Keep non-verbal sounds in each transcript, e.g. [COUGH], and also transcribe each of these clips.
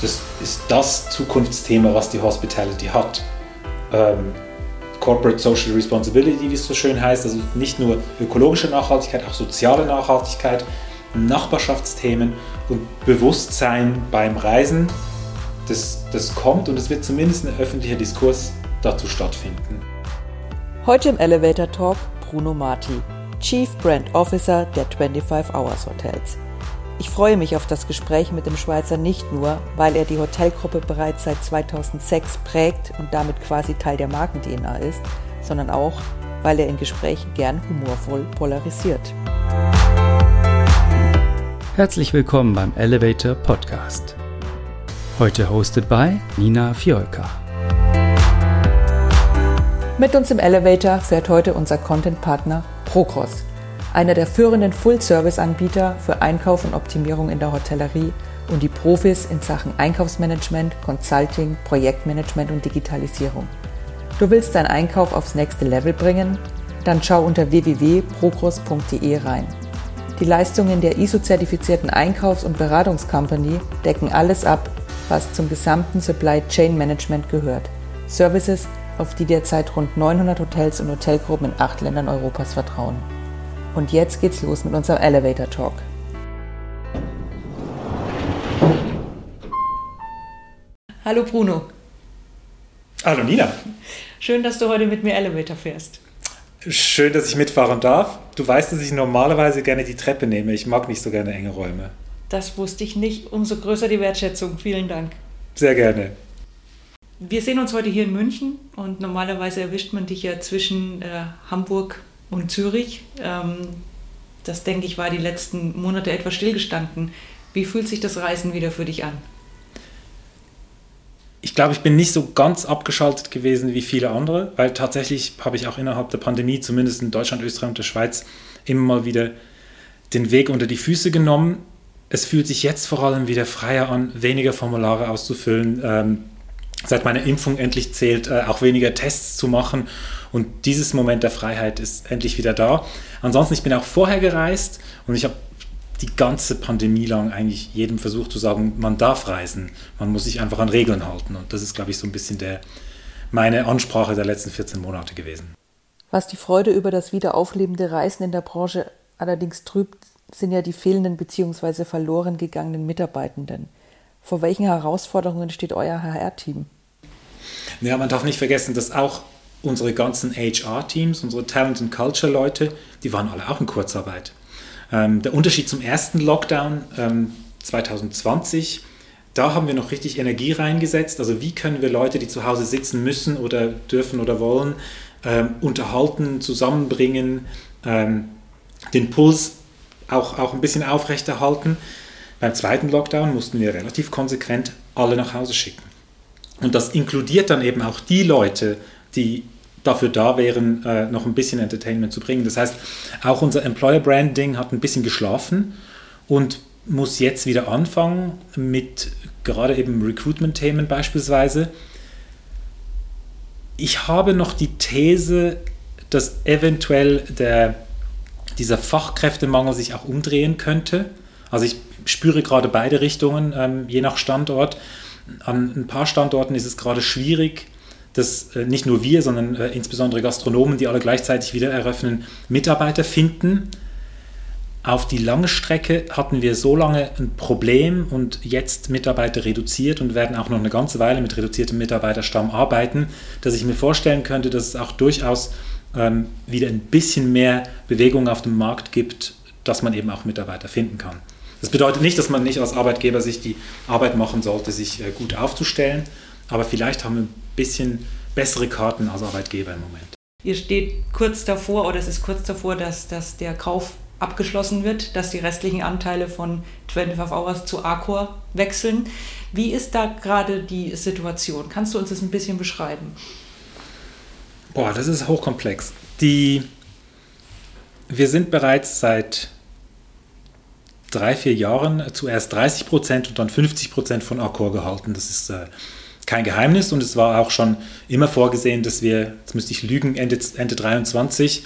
das ist das Zukunftsthema, was die Hospitality hat. Ähm, Corporate Social Responsibility, wie es so schön heißt, also nicht nur ökologische Nachhaltigkeit, auch soziale Nachhaltigkeit, Nachbarschaftsthemen und Bewusstsein beim Reisen. Das, das kommt und es wird zumindest ein öffentlicher Diskurs dazu stattfinden. Heute im Elevator Talk Bruno Marti, Chief Brand Officer der 25 Hours Hotels. Ich freue mich auf das Gespräch mit dem Schweizer nicht nur, weil er die Hotelgruppe bereits seit 2006 prägt und damit quasi Teil der Marken-DNA ist, sondern auch, weil er in Gesprächen gern humorvoll polarisiert. Herzlich willkommen beim Elevator Podcast. Heute hosted by Nina Fiolka. Mit uns im Elevator fährt heute unser Content-Partner Procross einer der führenden Full-Service-Anbieter für Einkauf und Optimierung in der Hotellerie und die Profis in Sachen Einkaufsmanagement, Consulting, Projektmanagement und Digitalisierung. Du willst deinen Einkauf aufs nächste Level bringen? Dann schau unter www.procross.de rein. Die Leistungen der ISO-zertifizierten Einkaufs- und Beratungscompany decken alles ab, was zum gesamten Supply Chain Management gehört. Services, auf die derzeit rund 900 Hotels und Hotelgruppen in acht Ländern Europas vertrauen. Und jetzt geht's los mit unserem Elevator Talk. Hallo Bruno. Hallo Nina. Schön, dass du heute mit mir Elevator fährst. Schön, dass ich mitfahren darf. Du weißt, dass ich normalerweise gerne die Treppe nehme. Ich mag nicht so gerne enge Räume. Das wusste ich nicht. Umso größer die Wertschätzung. Vielen Dank. Sehr gerne. Wir sehen uns heute hier in München und normalerweise erwischt man dich ja zwischen äh, Hamburg und Zürich. Ähm, das, denke ich, war die letzten Monate etwas stillgestanden. Wie fühlt sich das Reisen wieder für dich an? Ich glaube, ich bin nicht so ganz abgeschaltet gewesen wie viele andere, weil tatsächlich habe ich auch innerhalb der Pandemie, zumindest in Deutschland, Österreich und der Schweiz, immer mal wieder den Weg unter die Füße genommen. Es fühlt sich jetzt vor allem wieder freier an, weniger Formulare auszufüllen, ähm, seit meiner Impfung endlich zählt, äh, auch weniger Tests zu machen. Und dieses Moment der Freiheit ist endlich wieder da. Ansonsten, ich bin auch vorher gereist und ich habe die ganze Pandemie lang eigentlich jedem versucht zu sagen, man darf reisen, man muss sich einfach an Regeln halten. Und das ist, glaube ich, so ein bisschen der, meine Ansprache der letzten 14 Monate gewesen. Was die Freude über das wiederauflebende Reisen in der Branche allerdings trübt, sind ja die fehlenden bzw. verloren gegangenen Mitarbeitenden. Vor welchen Herausforderungen steht euer HR-Team? Ja, man darf nicht vergessen, dass auch unsere ganzen HR-Teams, unsere Talent and Culture-Leute, die waren alle auch in Kurzarbeit. Ähm, der Unterschied zum ersten Lockdown ähm, 2020, da haben wir noch richtig Energie reingesetzt. Also wie können wir Leute, die zu Hause sitzen müssen oder dürfen oder wollen, ähm, unterhalten, zusammenbringen, ähm, den Puls auch, auch ein bisschen aufrechterhalten. Beim zweiten Lockdown mussten wir relativ konsequent alle nach Hause schicken. Und das inkludiert dann eben auch die Leute, die dafür da wären, äh, noch ein bisschen Entertainment zu bringen. Das heißt, auch unser Employer Branding hat ein bisschen geschlafen und muss jetzt wieder anfangen mit gerade eben Recruitment-Themen beispielsweise. Ich habe noch die These, dass eventuell der, dieser Fachkräftemangel sich auch umdrehen könnte. Also ich spüre gerade beide Richtungen, ähm, je nach Standort. An ein paar Standorten ist es gerade schwierig, dass äh, nicht nur wir, sondern äh, insbesondere Gastronomen, die alle gleichzeitig wieder eröffnen, Mitarbeiter finden. Auf die lange Strecke hatten wir so lange ein Problem und jetzt Mitarbeiter reduziert und werden auch noch eine ganze Weile mit reduziertem Mitarbeiterstamm arbeiten, dass ich mir vorstellen könnte, dass es auch durchaus ähm, wieder ein bisschen mehr Bewegung auf dem Markt gibt, dass man eben auch Mitarbeiter finden kann. Das bedeutet nicht, dass man nicht als Arbeitgeber sich die Arbeit machen sollte, sich äh, gut aufzustellen, aber vielleicht haben wir ein bisschen bessere Karten als Arbeitgeber im Moment. Ihr steht kurz davor oder es ist kurz davor, dass, dass der Kauf abgeschlossen wird, dass die restlichen Anteile von 25 Hours zu Accor wechseln. Wie ist da gerade die Situation? Kannst du uns das ein bisschen beschreiben? Boah, das ist hochkomplex. Die, wir sind bereits seit drei, vier Jahren zuerst 30 Prozent und dann 50 Prozent von Accor gehalten. Das ist äh, kein Geheimnis und es war auch schon immer vorgesehen, dass wir, jetzt müsste ich lügen, Ende, Ende 23,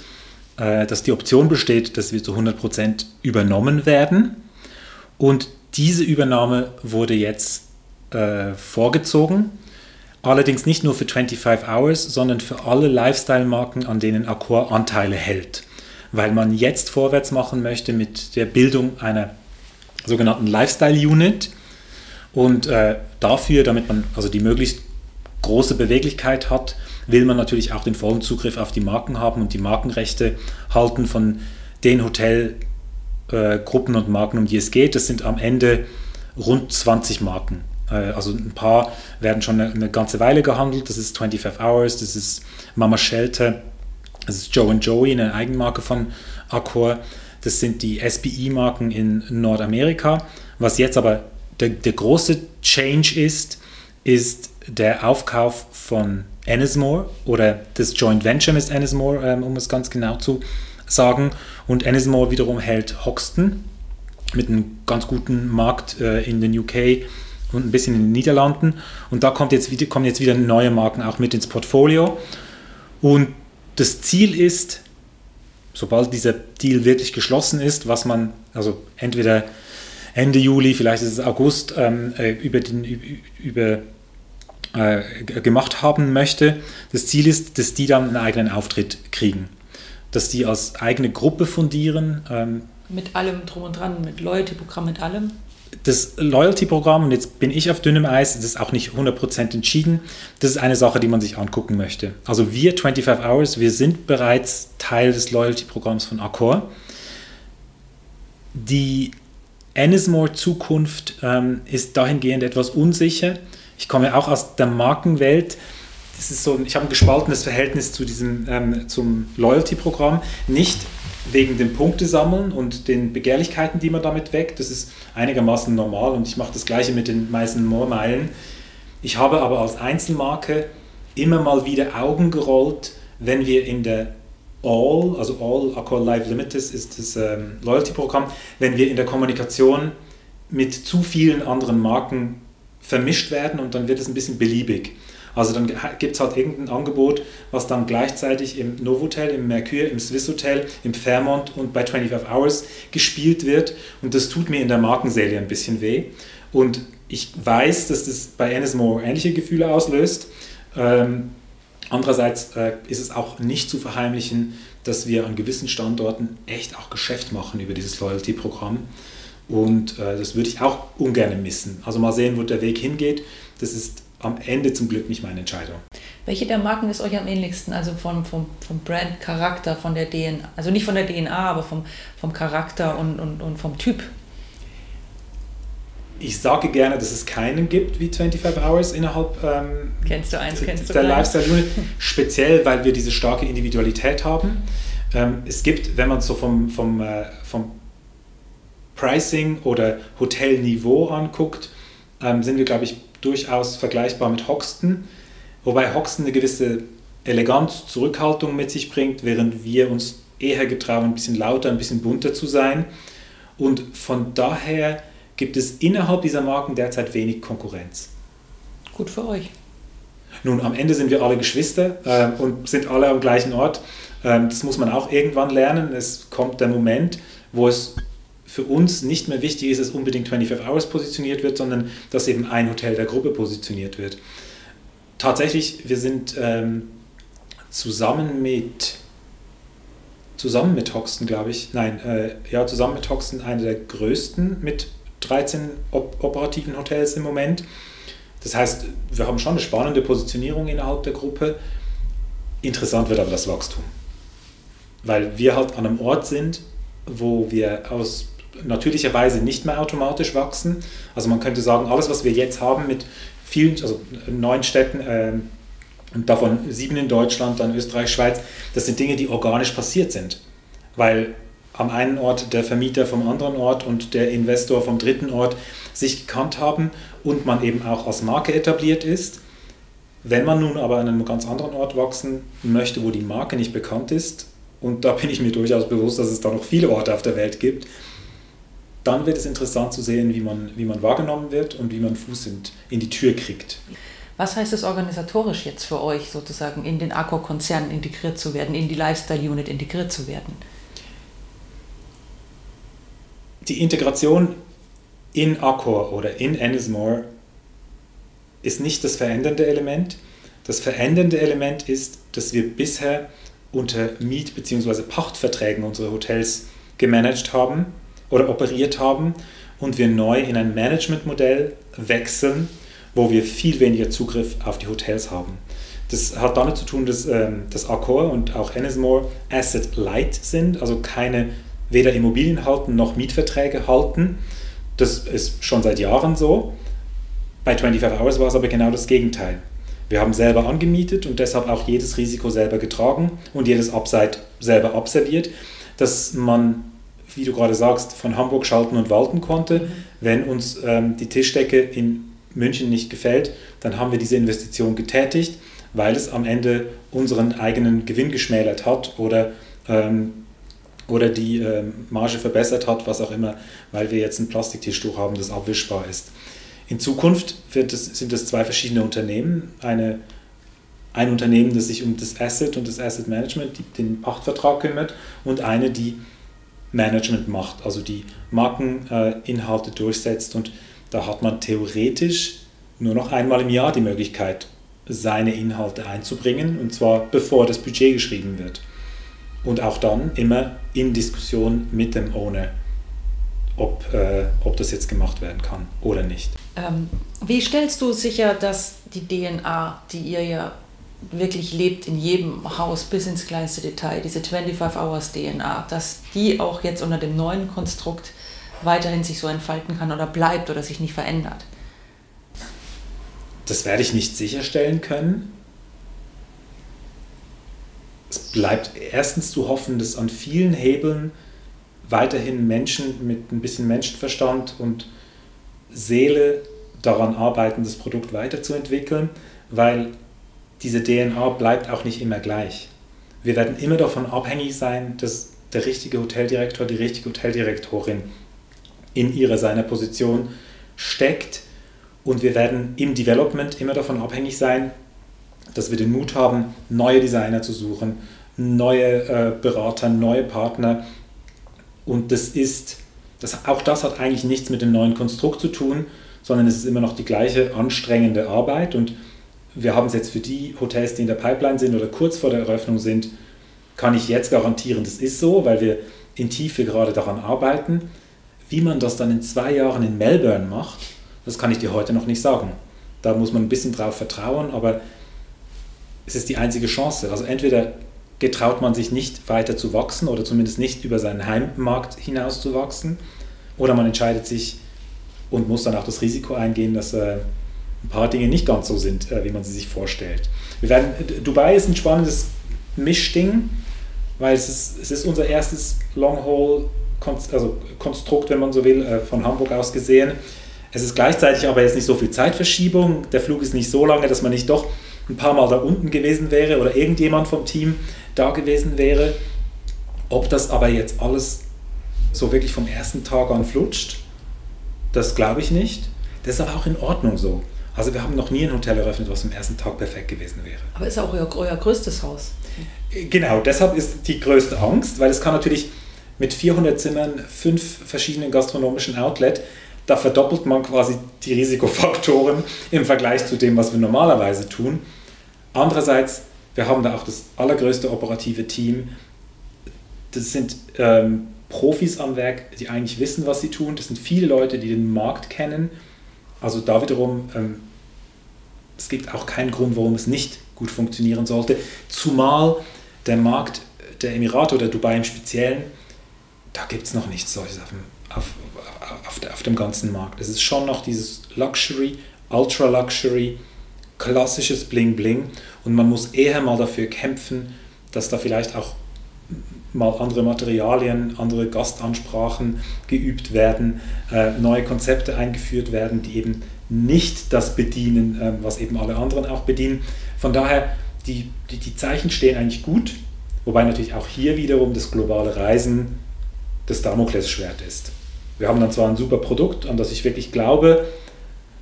äh, dass die Option besteht, dass wir zu 100 Prozent übernommen werden. Und diese Übernahme wurde jetzt äh, vorgezogen. Allerdings nicht nur für 25 Hours, sondern für alle Lifestyle-Marken, an denen Accor Anteile hält. Weil man jetzt vorwärts machen möchte mit der Bildung einer sogenannten Lifestyle-Unit. Und äh, dafür, damit man also die möglichst große Beweglichkeit hat, will man natürlich auch den vollen Zugriff auf die Marken haben und die Markenrechte halten von den Hotelgruppen äh, und Marken, um die es geht. Das sind am Ende rund 20 Marken. Äh, also ein paar werden schon eine, eine, ganze Weile gehandelt. Das ist 25 Hours, das ist Mama Shelter, das ist Joe Joey, eine Eigenmarke von Accor. Das sind die SBI-Marken in Nordamerika. Was jetzt aber der, der große Change ist, ist der Aufkauf von Ennismore oder das Joint Venture mit Ennismore, ähm, um es ganz genau zu sagen. Und Ennismore wiederum hält Hoxton mit einem ganz guten Markt äh, in den UK und ein bisschen in den Niederlanden. Und da kommt jetzt kommen jetzt wieder neue Marken auch mit ins Portfolio. Und das Ziel ist, sobald dieser Deal wirklich geschlossen ist, was man, also entweder Ende Juli, vielleicht ist es August, ähm, äh, über, den, über äh, gemacht haben möchte. Das Ziel ist, dass die dann einen eigenen Auftritt kriegen. Dass die als eigene Gruppe fundieren. Ähm, mit allem drum und dran, mit Loyalty-Programm, mit allem? Das Loyalty-Programm, und jetzt bin ich auf dünnem Eis, das ist auch nicht 100% entschieden, das ist eine Sache, die man sich angucken möchte. Also wir, 25 Hours, wir sind bereits Teil des Loyalty-Programms von Accor. Die Ennismore-Zukunft ähm, ist dahingehend etwas unsicher. Ich komme auch aus der Markenwelt. Das ist so, ich habe ein gespaltenes Verhältnis zu diesem, ähm, zum Loyalty-Programm. Nicht wegen dem Punktesammeln und den Begehrlichkeiten, die man damit weckt. Das ist einigermaßen normal und ich mache das gleiche mit den meisten More-Meilen. Ich habe aber als Einzelmarke immer mal wieder Augen gerollt, wenn wir in der All, also All Accor Live Limited ist das ähm, Loyalty-Programm, wenn wir in der Kommunikation mit zu vielen anderen Marken vermischt werden und dann wird es ein bisschen beliebig. Also dann gibt es halt irgendein Angebot, was dann gleichzeitig im Novotel, im Mercure, im Swiss Hotel, im Fairmont und bei 25 Hours gespielt wird. Und das tut mir in der Markenserie ein bisschen weh. Und ich weiß, dass das bei Ennismore ähnliche Gefühle auslöst. Ähm, andererseits äh, ist es auch nicht zu verheimlichen, dass wir an gewissen Standorten echt auch Geschäft machen über dieses Loyalty-Programm. Und äh, das würde ich auch ungern missen. Also mal sehen, wo der Weg hingeht. Das ist am Ende zum Glück nicht meine Entscheidung. Welche der Marken ist euch am ähnlichsten? Also vom, vom, vom Brand-Charakter, von der DNA, also nicht von der DNA, aber vom, vom Charakter und, und, und vom Typ? Ich sage gerne, dass es keinen gibt wie 25 Hours innerhalb ähm, kennst du eins, kennst du der Lifestyle-Unit, speziell weil wir diese starke Individualität haben. Ähm, es gibt, wenn man so vom, vom, äh, vom Pricing oder Hotelniveau anguckt, ähm, sind wir, glaube ich, durchaus vergleichbar mit Hoxton, wobei Hoxton eine gewisse Eleganz, Zurückhaltung mit sich bringt, während wir uns eher getrauen, ein bisschen lauter, ein bisschen bunter zu sein. Und von daher gibt es innerhalb dieser Marken derzeit wenig Konkurrenz. Gut für euch. Nun, am Ende sind wir alle Geschwister äh, und sind alle am gleichen Ort. Ähm, das muss man auch irgendwann lernen. Es kommt der Moment, wo es für uns nicht mehr wichtig ist, dass unbedingt 25 Hours positioniert wird, sondern dass eben ein Hotel der Gruppe positioniert wird. Tatsächlich, wir sind ähm, zusammen mit zusammen mit Hoxton, glaube ich, nein, äh, ja, zusammen mit Hoxton eine der größten mit 13 op operativen Hotels im Moment. Das heißt, wir haben schon eine spannende Positionierung innerhalb der Gruppe. Interessant wird aber das Wachstum. Weil wir halt an einem Ort sind, wo wir aus natürlicherweise nicht mehr automatisch wachsen. Also man könnte sagen, alles, was wir jetzt haben mit vielen, also neun Städten ähm, und davon sieben in Deutschland, dann Österreich, Schweiz, das sind Dinge, die organisch passiert sind. Weil am einen Ort der Vermieter vom anderen Ort und der Investor vom dritten Ort sich gekannt haben und man eben auch als Marke etabliert ist. Wenn man nun aber an einem ganz anderen Ort wachsen möchte, wo die Marke nicht bekannt ist, und da bin ich mir durchaus bewusst, dass es da noch viele Orte auf der Welt gibt, dann wird es interessant zu sehen, wie man, wie man wahrgenommen wird und wie man Fuß in, in die Tür kriegt. Was heißt es organisatorisch jetzt für euch sozusagen in den Accor-Konzern integriert zu werden, in die Lifestyle-Unit integriert zu werden? Die Integration in Accor oder in Ennismore ist nicht das verändernde Element. Das verändernde Element ist, dass wir bisher unter Miet- bzw. Pachtverträgen unsere Hotels gemanagt haben oder operiert haben und wir neu in ein Managementmodell wechseln, wo wir viel weniger Zugriff auf die Hotels haben. Das hat damit zu tun, dass ähm, das Accor und auch Ennismore Asset Light sind, also keine weder Immobilien halten noch Mietverträge halten. Das ist schon seit Jahren so. Bei 25 Hours war es aber genau das Gegenteil. Wir haben selber angemietet und deshalb auch jedes Risiko selber getragen und jedes Upside selber abserviert, dass man, wie du gerade sagst, von Hamburg schalten und walten konnte. Mhm. Wenn uns ähm, die Tischdecke in München nicht gefällt, dann haben wir diese Investition getätigt, weil es am Ende unseren eigenen Gewinn geschmälert hat oder, ähm, oder die ähm, Marge verbessert hat, was auch immer, weil wir jetzt ein Plastiktischtuch haben, das abwischbar ist. In Zukunft es, sind es zwei verschiedene Unternehmen. Eine, ein Unternehmen, das sich um das Asset und das Asset Management, die, den Pachtvertrag kümmert, und eine, die Management macht, also die Markeninhalte durchsetzt. Und da hat man theoretisch nur noch einmal im Jahr die Möglichkeit, seine Inhalte einzubringen, und zwar bevor das Budget geschrieben wird. Und auch dann immer in Diskussion mit dem Owner ob, äh, ob das jetzt gemacht werden kann oder nicht. Ähm, wie stellst du sicher, dass die DNA, die ihr ja wirklich lebt in jedem Haus bis ins kleinste Detail, diese 25 Hours DNA, dass die auch jetzt unter dem neuen Konstrukt weiterhin sich so entfalten kann oder bleibt oder sich nicht verändert? Das werde ich nicht sicherstellen können. Es bleibt erstens zu hoffen, dass an vielen Hebeln weiterhin Menschen mit ein bisschen Menschenverstand und Seele daran arbeiten, das Produkt weiterzuentwickeln, weil diese DNA bleibt auch nicht immer gleich. Wir werden immer davon abhängig sein, dass der richtige Hoteldirektor, die richtige Hoteldirektorin in ihrer seiner Position steckt und wir werden im Development immer davon abhängig sein, dass wir den Mut haben, neue Designer zu suchen, neue äh, Berater, neue Partner, und das ist, das, auch das hat eigentlich nichts mit dem neuen Konstrukt zu tun, sondern es ist immer noch die gleiche anstrengende Arbeit. Und wir haben es jetzt für die Hotels, die in der Pipeline sind oder kurz vor der Eröffnung sind, kann ich jetzt garantieren, das ist so, weil wir in Tiefe gerade daran arbeiten. Wie man das dann in zwei Jahren in Melbourne macht, das kann ich dir heute noch nicht sagen. Da muss man ein bisschen drauf vertrauen, aber es ist die einzige Chance. Also entweder getraut man sich nicht weiter zu wachsen oder zumindest nicht über seinen Heimmarkt hinaus zu wachsen. Oder man entscheidet sich und muss dann auch das Risiko eingehen, dass äh, ein paar Dinge nicht ganz so sind, äh, wie man sie sich vorstellt. Wir werden, Dubai ist ein spannendes Mischding, weil es ist, es ist unser erstes Long-Haul also Konstrukt, wenn man so will, äh, von Hamburg aus gesehen. Es ist gleichzeitig aber jetzt nicht so viel Zeitverschiebung. Der Flug ist nicht so lange, dass man nicht doch ein paar Mal da unten gewesen wäre oder irgendjemand vom Team da gewesen wäre. Ob das aber jetzt alles so wirklich vom ersten Tag an flutscht, das glaube ich nicht. Das ist aber auch in Ordnung so. Also wir haben noch nie ein Hotel eröffnet, was am ersten Tag perfekt gewesen wäre. Aber ist auch euer, euer größtes Haus. Genau, deshalb ist die größte Angst, weil es kann natürlich mit 400 Zimmern, fünf verschiedenen gastronomischen Outlets, da verdoppelt man quasi die Risikofaktoren [LAUGHS] im Vergleich zu dem, was wir normalerweise tun. Andererseits wir haben da auch das allergrößte operative Team. Das sind ähm, Profis am Werk, die eigentlich wissen, was sie tun. Das sind viele Leute, die den Markt kennen. Also da wiederum, ähm, es gibt auch keinen Grund, warum es nicht gut funktionieren sollte. Zumal der Markt der Emirate oder Dubai im Speziellen, da gibt es noch nichts solches auf dem, auf, auf, auf dem ganzen Markt. Es ist schon noch dieses Luxury, Ultra Luxury, klassisches Bling Bling und man muss eher mal dafür kämpfen, dass da vielleicht auch mal andere Materialien, andere Gastansprachen geübt werden, äh, neue Konzepte eingeführt werden, die eben nicht das bedienen, äh, was eben alle anderen auch bedienen. Von daher, die, die, die Zeichen stehen eigentlich gut, wobei natürlich auch hier wiederum das globale Reisen das Damoklesschwert ist. Wir haben dann zwar ein super Produkt, an das ich wirklich glaube,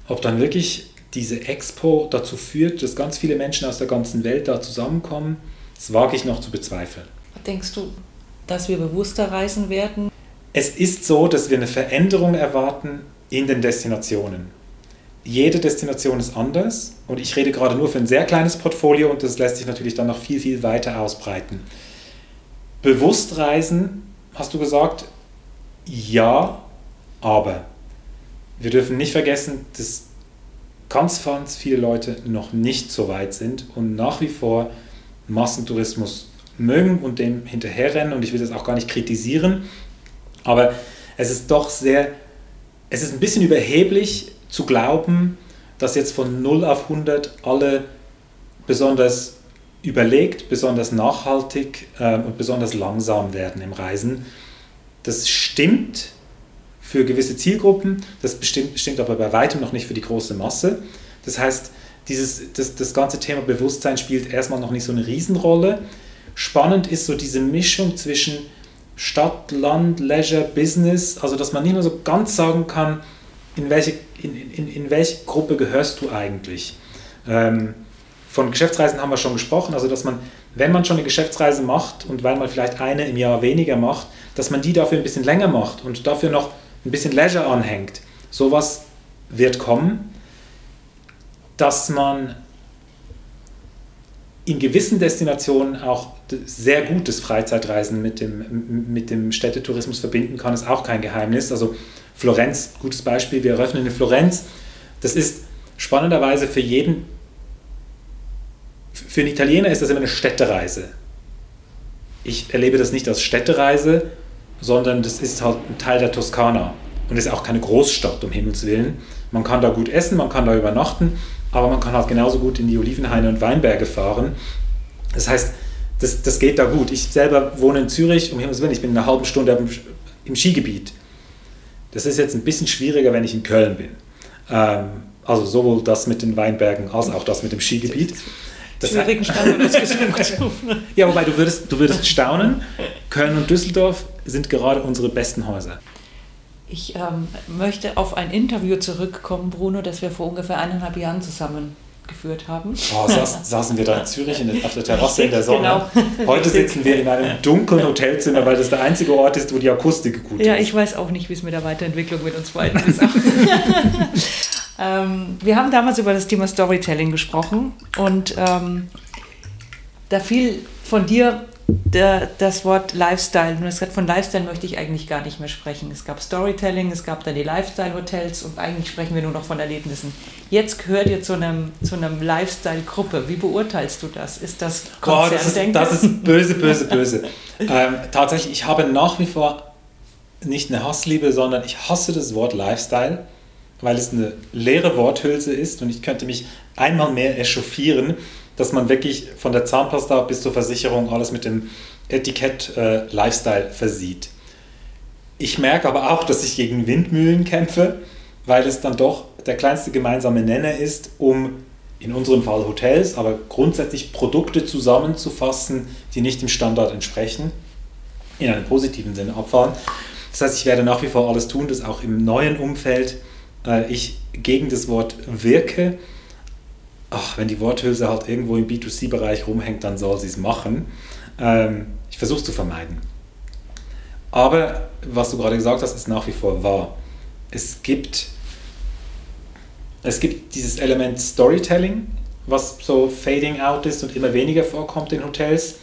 ob dann wirklich diese Expo dazu führt, dass ganz viele Menschen aus der ganzen Welt da zusammenkommen, das wage ich noch zu bezweifeln. Denkst du, dass wir bewusster reisen werden? Es ist so, dass wir eine Veränderung erwarten in den Destinationen. jede Destination ist anders und ich rede gerade nur für ein sehr kleines Portfolio und das lässt sich natürlich dann noch viel, viel weiter ausbreiten. Bewusst reisen, hast du gesagt, ja, aber wir dürfen nicht vergessen, dass ganz, ganz viele Leute noch nicht so weit sind und nach wie vor Massentourismus mögen und dem hinterherrennen und ich will das auch gar nicht kritisieren, aber es ist doch sehr, es ist ein bisschen überheblich zu glauben, dass jetzt von 0 auf 100 alle besonders überlegt, besonders nachhaltig äh, und besonders langsam werden im Reisen. Das stimmt für gewisse Zielgruppen, das bestimmt, stimmt aber bei weitem noch nicht für die große Masse. Das heißt, dieses, das, das ganze Thema Bewusstsein spielt erstmal noch nicht so eine Riesenrolle. Spannend ist so diese Mischung zwischen Stadt, Land, Leisure, Business, also dass man nicht mehr so ganz sagen kann, in welche, in, in, in welche Gruppe gehörst du eigentlich. Ähm, von Geschäftsreisen haben wir schon gesprochen, also dass man, wenn man schon eine Geschäftsreise macht und weil man vielleicht eine im Jahr weniger macht, dass man die dafür ein bisschen länger macht und dafür noch ein bisschen Leisure anhängt. Sowas wird kommen, dass man in gewissen Destinationen auch sehr gutes Freizeitreisen mit dem, mit dem Städtetourismus verbinden kann, ist auch kein Geheimnis. Also Florenz, gutes Beispiel, wir eröffnen in Florenz. Das ist spannenderweise für jeden für einen Italiener ist das immer eine Städtereise. Ich erlebe das nicht als Städtereise, sondern das ist halt ein Teil der Toskana. Und ist auch keine Großstadt, um Himmels Willen. Man kann da gut essen, man kann da übernachten, aber man kann halt genauso gut in die Olivenhaine und Weinberge fahren. Das heißt, das, das geht da gut. Ich selber wohne in Zürich, um Himmels Willen, ich bin in einer halben Stunde im Skigebiet. Das ist jetzt ein bisschen schwieriger, wenn ich in Köln bin. Ähm, also sowohl das mit den Weinbergen als auch das mit dem Skigebiet. Das schwierigen Standort ausgesucht. [LAUGHS] ja, wobei du würdest, du würdest staunen, Köln und Düsseldorf sind gerade unsere besten Häuser. Ich ähm, möchte auf ein Interview zurückkommen, Bruno, das wir vor ungefähr eineinhalb Jahren zusammen geführt haben. Oh, saß, [LAUGHS] saßen wir da in Zürich in der, auf der Terrasse in der Sonne. Genau. Heute sitzen wir in einem dunklen Hotelzimmer, weil das der einzige Ort ist, wo die Akustik gut ja, ist. Ja, ich weiß auch nicht, wie es mit der Weiterentwicklung mit uns beiden ist. [LAUGHS] Ähm, wir haben damals über das Thema Storytelling gesprochen und ähm, da fiel von dir der, das Wort Lifestyle. Gesagt, von Lifestyle möchte ich eigentlich gar nicht mehr sprechen. Es gab Storytelling, es gab dann die Lifestyle-Hotels und eigentlich sprechen wir nur noch von Erlebnissen. Jetzt gehört ihr zu einem, zu einem Lifestyle-Gruppe. Wie beurteilst du das? Ist das Konzerndenken? Oh, das, ist, das ist böse, böse, [LAUGHS] böse. ähm, tatsächlich, ich habe nach wie vor nicht eine Hassliebe, sondern ich hasse das Wort Lifestyle weil es eine leere Worthülse ist und ich könnte mich einmal mehr echauffieren, dass man wirklich von der Zahnpasta bis zur Versicherung alles mit dem Etikett äh, Lifestyle versieht. Ich merke aber auch, dass ich gegen Windmühlen kämpfe, weil es dann doch der kleinste gemeinsame Nenner ist, um in unserem Fall Hotels, aber grundsätzlich Produkte zusammenzufassen, die nicht dem Standard entsprechen, in einem positiven Sinne abfahren. Das heißt, ich werde nach wie vor alles tun, das auch im neuen Umfeld äh, ich gegen das Wort wirke. Ach, wenn die Worthülse halt irgendwo im B2C-Bereich rumhängt, dann soll sie es machen. Ähm, ich versuche es zu vermeiden. Aber was du gerade gesagt hast, ist nach wie vor wahr. Es gibt, es gibt dieses Element Storytelling, was so fading out ist und immer weniger vorkommt in Hotels.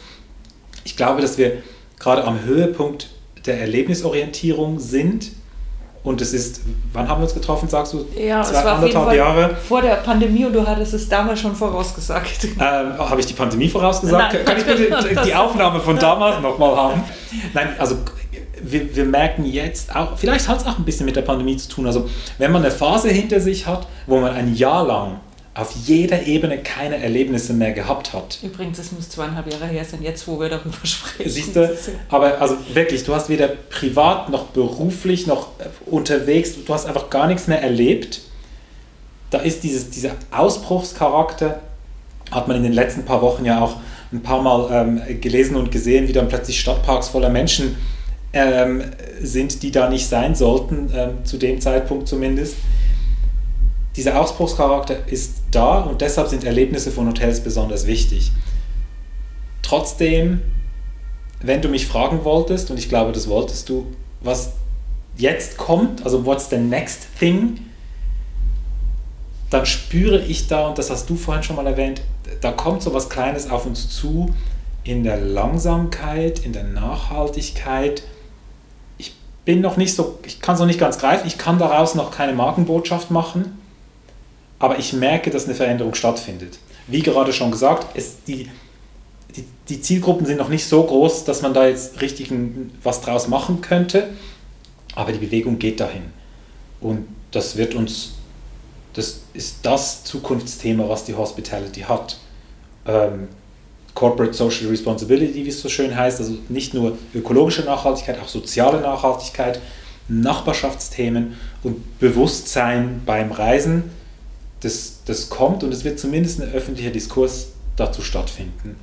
Ich glaube, dass wir gerade am Höhepunkt der Erlebnisorientierung sind und es ist, wann haben wir uns getroffen, sagst du? Ja, zwei, es war anderthalb Jahre. Vor der Pandemie und du hattest es damals schon vorausgesagt. [LAUGHS] Ähm, Habe ich die Pandemie vorausgesagt? Nein, Kann ich bitte [LAUGHS] die Aufnahme von damals nochmal haben? Nein, also wir, wir merken jetzt auch, vielleicht hat es auch ein bisschen mit der Pandemie zu tun. Also wenn man eine Phase hinter sich hat, wo man ein Jahr lang auf jeder Ebene keine Erlebnisse mehr gehabt hat. Übrigens, es muss zweieinhalb Jahre her sein, jetzt wo wir darüber sprechen. Siehst du, aber also wirklich, du hast weder privat noch beruflich noch äh, unterwegs, du hast einfach gar nichts mehr erlebt. Da ist dieses, dieser Ausbruchscharakter, hat man in den letzten paar Wochen ja auch ein paar Mal ähm, gelesen und gesehen, wie dann plötzlich Stadtparks voller Menschen ähm, sind, die da nicht sein sollten, ähm, zu dem Zeitpunkt zumindest dieser Ausbruchscharakter ist da und deshalb sind Erlebnisse von Hotels besonders wichtig. Trotzdem, wenn du mich fragen wolltest, und ich glaube, das wolltest du, was jetzt kommt, also what's the next thing, dann spüre ich da, und das hast du vorhin schon mal erwähnt, da kommt so was Kleines auf uns zu in der Langsamkeit, in der Nachhaltigkeit. Ich bin noch nicht so, ich kann es noch nicht ganz greifen, ich kann daraus noch keine Markenbotschaft machen, aber ich merke, dass eine Veränderung stattfindet. Wie gerade schon gesagt, es, die, die, die Zielgruppen sind noch nicht so groß, dass man da jetzt richtig was draus machen könnte, aber die Bewegung geht dahin. Und das wird uns, das ist das Zukunftsthema, was die Hospitality hat. Ähm, Corporate Social Responsibility, wie es so schön heißt, also nicht nur ökologische Nachhaltigkeit, auch soziale Nachhaltigkeit, Nachbarschaftsthemen und Bewusstsein beim Reisen, das, das kommt und es wird zumindest ein öffentlicher Diskurs dazu stattfinden.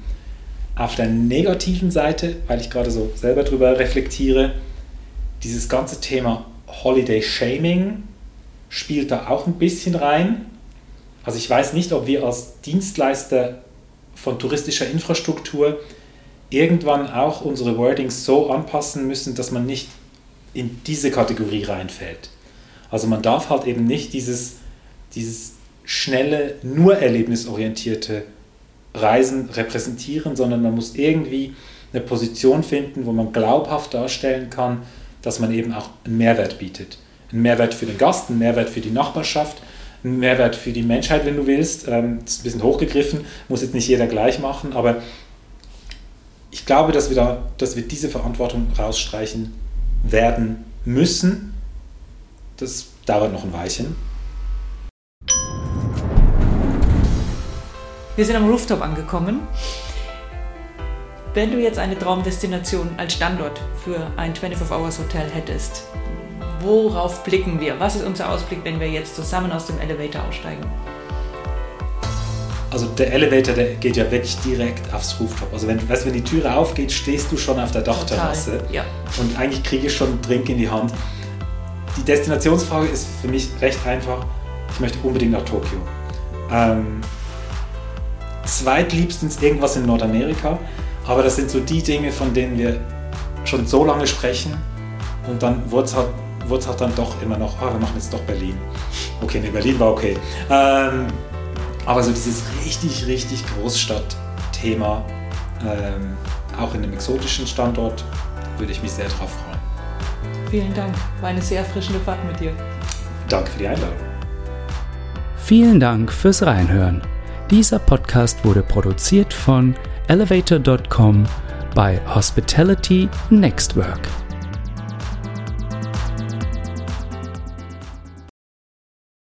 Auf der negativen Seite, weil ich gerade so selber darüber reflektiere, dieses ganze Thema Holiday Shaming spielt da auch ein bisschen rein. Also ich weiß nicht, ob wir als Dienstleister von touristischer Infrastruktur irgendwann auch unsere Wordings so anpassen müssen, dass man nicht in diese Kategorie reinfällt. Also man darf halt eben nicht dieses, dieses schnelle, nur erlebnisorientierte Reisen repräsentieren, sondern man muss irgendwie eine Position finden, wo man glaubhaft darstellen kann, dass man eben auch einen Mehrwert bietet. Einen Mehrwert für den Gast, einen Mehrwert für die Nachbarschaft, einen Mehrwert für die Menschheit, wenn du willst. Ähm, das ist ein bisschen hochgegriffen, muss jetzt nicht jeder gleich machen, aber ich glaube, dass wir, da, dass wir diese Verantwortung rausstreichen werden müssen. Das dauert noch ein Weilchen. Wir sind am Rooftop angekommen. Wenn du jetzt eine Traumdestination als Standort für ein 24-Hours-Hotel hättest, worauf blicken wir? Was ist unser Ausblick, wenn wir jetzt zusammen aus dem Elevator aussteigen? Also der Elevator, der geht ja wirklich direkt aufs Rooftop. Also wenn, weißt, wenn die Türe aufgeht, stehst du schon auf der Dachterrasse. Ja. Und eigentlich kriege ich schon einen Drink in die Hand. Die Destinationsfrage ist für mich recht einfach. Ich möchte unbedingt nach Tokio. Ähm, zweitliebstens irgendwas in Nordamerika. Aber das sind so die Dinge, von denen wir schon so lange sprechen. Und dann wurde es halt wurde es halt dann doch immer noch, ah, wir machen jetzt doch Berlin. Okay, ne, Berlin war okay. Ähm, aber so dieses richtig, richtig Großstadt-Thema, ähm, auch in einem exotischen Standort, würde ich mich sehr drauf freuen. Vielen Dank. War eine sehr erfrischende Fahrt mit dir. Danke für die Einladung. Vielen Dank fürs Reinhören. Dieser Podcast wurde produziert von elevator.com bei Hospitality Nextwork.